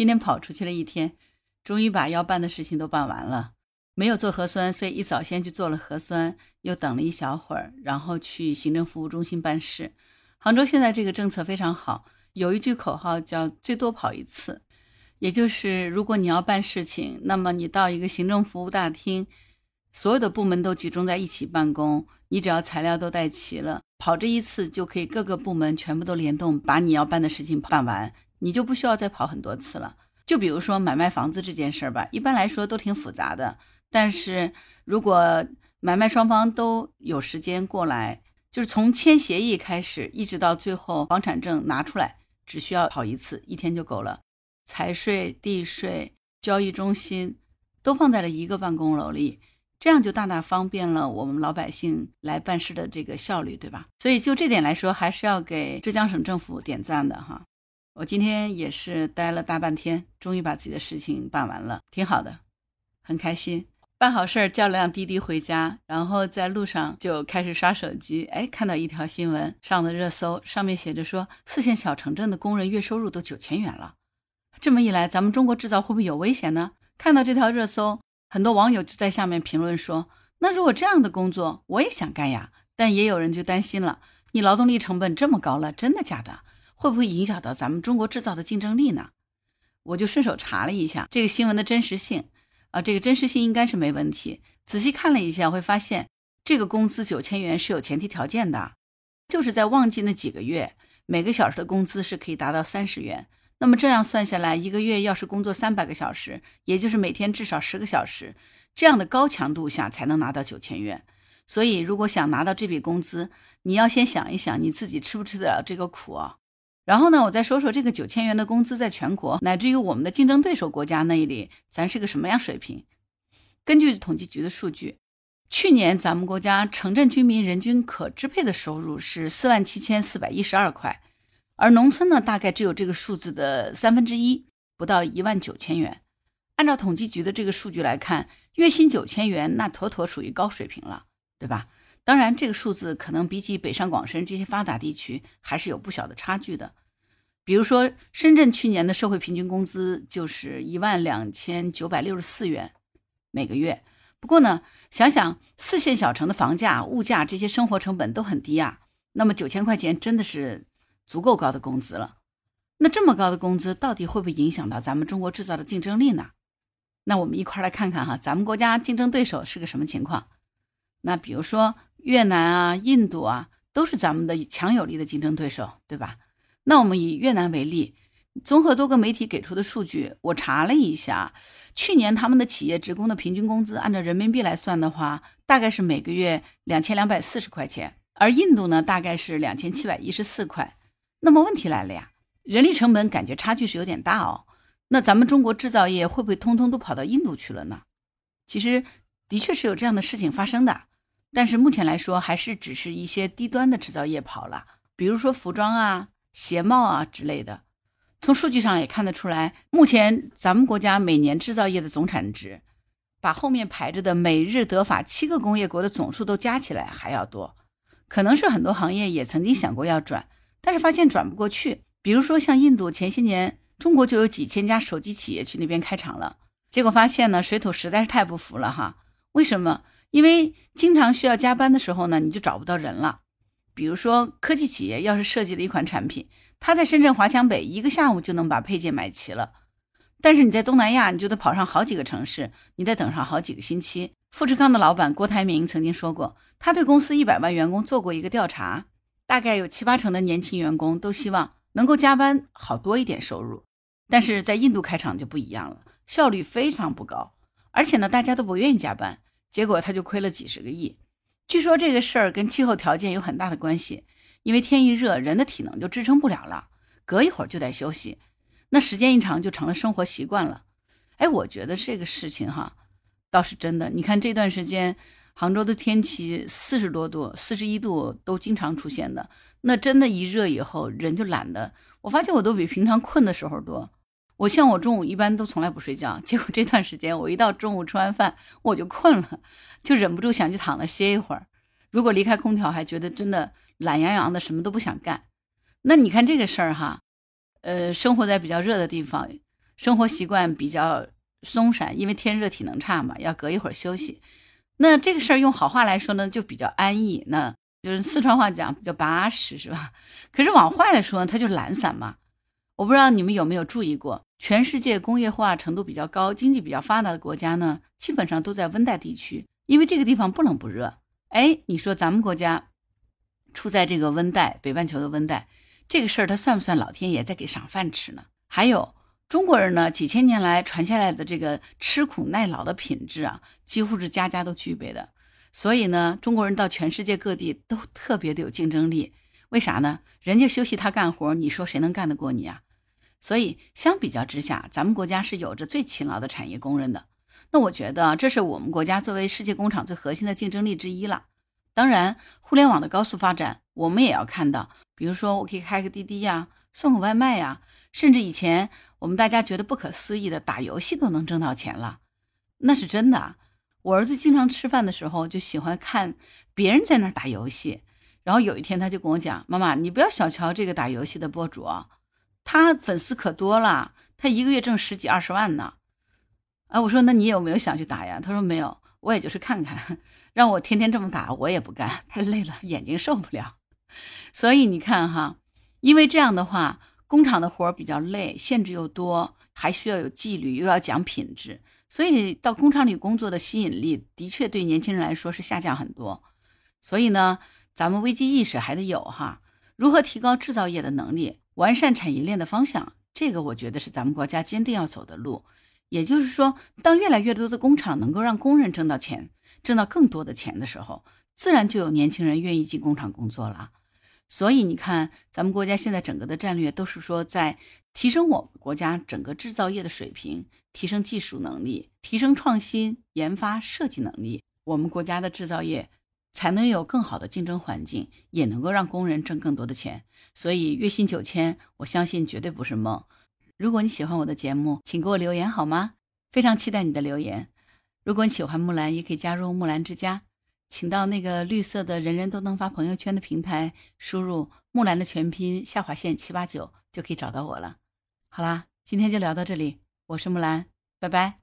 今天跑出去了一天，终于把要办的事情都办完了。没有做核酸，所以一早先去做了核酸，又等了一小会儿，然后去行政服务中心办事。杭州现在这个政策非常好，有一句口号叫“最多跑一次”，也就是如果你要办事情，那么你到一个行政服务大厅，所有的部门都集中在一起办公，你只要材料都带齐了，跑这一次就可以各个部门全部都联动，把你要办的事情办完，你就不需要再跑很多次了。就比如说买卖房子这件事儿吧，一般来说都挺复杂的。但是如果买卖双方都有时间过来，就是从签协议开始，一直到最后房产证拿出来，只需要跑一次，一天就够了。财税、地税、交易中心都放在了一个办公楼里，这样就大大方便了我们老百姓来办事的这个效率，对吧？所以就这点来说，还是要给浙江省政府点赞的哈。我今天也是待了大半天，终于把自己的事情办完了，挺好的，很开心。办好事儿，叫了辆滴滴回家，然后在路上就开始刷手机。哎，看到一条新闻上了热搜，上面写着说四线小城镇的工人月收入都九千元了。这么一来，咱们中国制造会不会有危险呢？看到这条热搜，很多网友就在下面评论说：“那如果这样的工作，我也想干呀。”但也有人就担心了：你劳动力成本这么高了，真的假的？会不会影响到咱们中国制造的竞争力呢？我就顺手查了一下这个新闻的真实性。啊，这个真实性应该是没问题。仔细看了一下，会发现这个工资九千元是有前提条件的，就是在旺季那几个月，每个小时的工资是可以达到三十元。那么这样算下来，一个月要是工作三百个小时，也就是每天至少十个小时，这样的高强度下才能拿到九千元。所以，如果想拿到这笔工资，你要先想一想你自己吃不吃得了这个苦啊。然后呢，我再说说这个九千元的工资，在全国乃至于我们的竞争对手国家那里，咱是个什么样水平？根据统计局的数据，去年咱们国家城镇居民人均可支配的收入是四万七千四百一十二块，而农村呢，大概只有这个数字的三分之一，不到一万九千元。按照统计局的这个数据来看，月薪九千元，那妥妥属于高水平了，对吧？当然，这个数字可能比起北上广深这些发达地区还是有不小的差距的。比如说，深圳去年的社会平均工资就是一万两千九百六十四元每个月。不过呢，想想四线小城的房价、物价这些生活成本都很低啊，那么九千块钱真的是足够高的工资了。那这么高的工资到底会不会影响到咱们中国制造的竞争力呢？那我们一块来看看哈，咱们国家竞争对手是个什么情况？那比如说。越南啊，印度啊，都是咱们的强有力的竞争对手，对吧？那我们以越南为例，综合多个媒体给出的数据，我查了一下，去年他们的企业职工的平均工资，按照人民币来算的话，大概是每个月两千两百四十块钱，而印度呢，大概是两千七百一十四块。那么问题来了呀，人力成本感觉差距是有点大哦。那咱们中国制造业会不会通通都跑到印度去了呢？其实的确是有这样的事情发生的。但是目前来说，还是只是一些低端的制造业跑了，比如说服装啊、鞋帽啊之类的。从数据上也看得出来，目前咱们国家每年制造业的总产值，把后面排着的美日德法七个工业国的总数都加起来还要多。可能是很多行业也曾经想过要转，但是发现转不过去。比如说像印度，前些年中国就有几千家手机企业去那边开厂了，结果发现呢，水土实在是太不服了哈。为什么？因为经常需要加班的时候呢，你就找不到人了。比如说科技企业要是设计了一款产品，他在深圳华强北一个下午就能把配件买齐了，但是你在东南亚，你就得跑上好几个城市，你得等上好几个星期。富士康的老板郭台铭曾经说过，他对公司一百万员工做过一个调查，大概有七八成的年轻员工都希望能够加班好多一点收入，但是在印度开厂就不一样了，效率非常不高，而且呢，大家都不愿意加班。结果他就亏了几十个亿。据说这个事儿跟气候条件有很大的关系，因为天一热，人的体能就支撑不了了，隔一会儿就得休息，那时间一长就成了生活习惯了。哎，我觉得这个事情哈，倒是真的。你看这段时间杭州的天气四十多度、四十一度都经常出现的，那真的，一热以后人就懒得。我发现我都比平常困的时候多。我像我中午一般都从来不睡觉，结果这段时间我一到中午吃完饭我就困了，就忍不住想去躺着歇一会儿。如果离开空调，还觉得真的懒洋洋的，什么都不想干。那你看这个事儿哈，呃，生活在比较热的地方，生活习惯比较松散，因为天热体能差嘛，要隔一会儿休息。那这个事儿用好话来说呢，就比较安逸，那就是四川话讲比较巴适，是吧？可是往坏来说呢，它就懒散嘛。我不知道你们有没有注意过，全世界工业化程度比较高、经济比较发达的国家呢，基本上都在温带地区，因为这个地方不冷不热。哎，你说咱们国家处在这个温带，北半球的温带。这个事儿，它算不算老天爷在给赏饭吃呢？还有中国人呢，几千年来传下来的这个吃苦耐劳的品质啊，几乎是家家都具备的。所以呢，中国人到全世界各地都特别的有竞争力。为啥呢？人家休息他干活，你说谁能干得过你啊？所以相比较之下，咱们国家是有着最勤劳的产业工人的。那我觉得这是我们国家作为世界工厂最核心的竞争力之一了。当然，互联网的高速发展，我们也要看到。比如说，我可以开个滴滴呀，送个外卖呀，甚至以前我们大家觉得不可思议的打游戏都能挣到钱了，那是真的。我儿子经常吃饭的时候就喜欢看别人在那打游戏，然后有一天他就跟我讲：“妈妈，你不要小瞧这个打游戏的博主啊，他粉丝可多了，他一个月挣十几二十万呢。”啊，我说：“那你有没有想去打呀？”他说：“没有，我也就是看看，让我天天这么打，我也不干，太累了，眼睛受不了。”所以你看哈，因为这样的话，工厂的活比较累，限制又多，还需要有纪律，又要讲品质，所以到工厂里工作的吸引力的确对年轻人来说是下降很多。所以呢，咱们危机意识还得有哈。如何提高制造业的能力，完善产业链的方向，这个我觉得是咱们国家坚定要走的路。也就是说，当越来越多的工厂能够让工人挣到钱，挣到更多的钱的时候，自然就有年轻人愿意进工厂工作了。所以你看，咱们国家现在整个的战略都是说，在提升我们国家整个制造业的水平，提升技术能力，提升创新研发设计能力，我们国家的制造业才能有更好的竞争环境，也能够让工人挣更多的钱。所以月薪九千，我相信绝对不是梦。如果你喜欢我的节目，请给我留言好吗？非常期待你的留言。如果你喜欢木兰，也可以加入木兰之家。请到那个绿色的人人都能发朋友圈的平台，输入木兰的全拼下划线七八九，就可以找到我了。好啦，今天就聊到这里，我是木兰，拜拜。